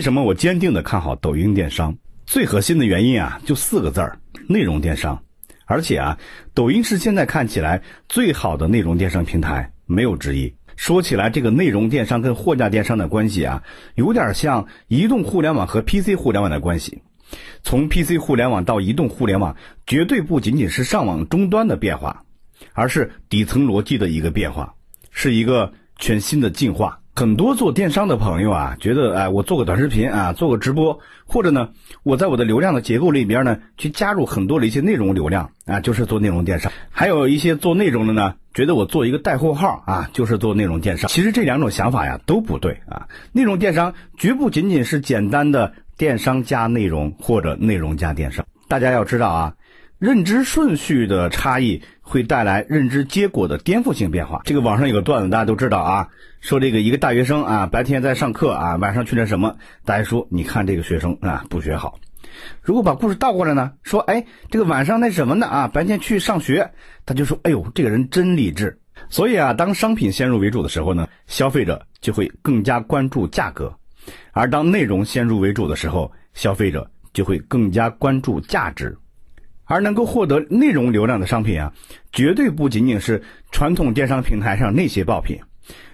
为什么我坚定的看好抖音电商？最核心的原因啊，就四个字儿：内容电商。而且啊，抖音是现在看起来最好的内容电商平台，没有之一。说起来，这个内容电商跟货架电商的关系啊，有点像移动互联网和 PC 互联网的关系。从 PC 互联网到移动互联网，绝对不仅仅是上网终端的变化，而是底层逻辑的一个变化，是一个全新的进化。很多做电商的朋友啊，觉得哎，我做个短视频啊，做个直播，或者呢，我在我的流量的结构里边呢，去加入很多的一些内容流量啊，就是做内容电商。还有一些做内容的呢，觉得我做一个带货号啊，就是做内容电商。其实这两种想法呀都不对啊，内容电商绝不仅仅是简单的电商加内容或者内容加电商。大家要知道啊。认知顺序的差异会带来认知结果的颠覆性变化。这个网上有个段子，大家都知道啊，说这个一个大学生啊，白天在上课啊，晚上去那什么？大家说，你看这个学生啊，不学好。如果把故事倒过来呢，说，哎，这个晚上那什么呢？啊，白天去上学，他就说，哎呦，这个人真理智。所以啊，当商品先入为主的时候呢，消费者就会更加关注价格；而当内容先入为主的时候，消费者就会更加关注价值。而能够获得内容流量的商品啊，绝对不仅仅是传统电商平台上那些爆品，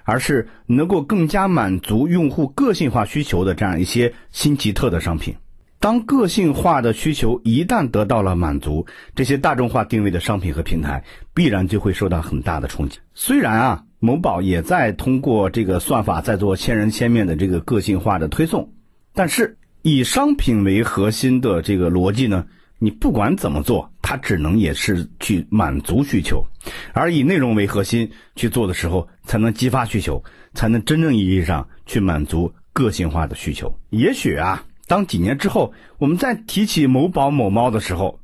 而是能够更加满足用户个性化需求的这样一些新奇特的商品。当个性化的需求一旦得到了满足，这些大众化定位的商品和平台必然就会受到很大的冲击。虽然啊，某宝也在通过这个算法在做千人千面的这个个性化的推送，但是以商品为核心的这个逻辑呢？你不管怎么做，它只能也是去满足需求，而以内容为核心去做的时候，才能激发需求，才能真正意义上去满足个性化的需求。也许啊，当几年之后，我们再提起某宝某猫的时候，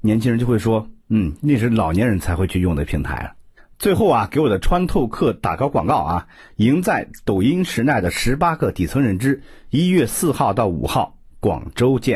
年轻人就会说：“嗯，那是老年人才会去用的平台。”最后啊，给我的穿透课打个广告啊，赢在抖音时代的十八个底层认知，一月四号到五号，广州见。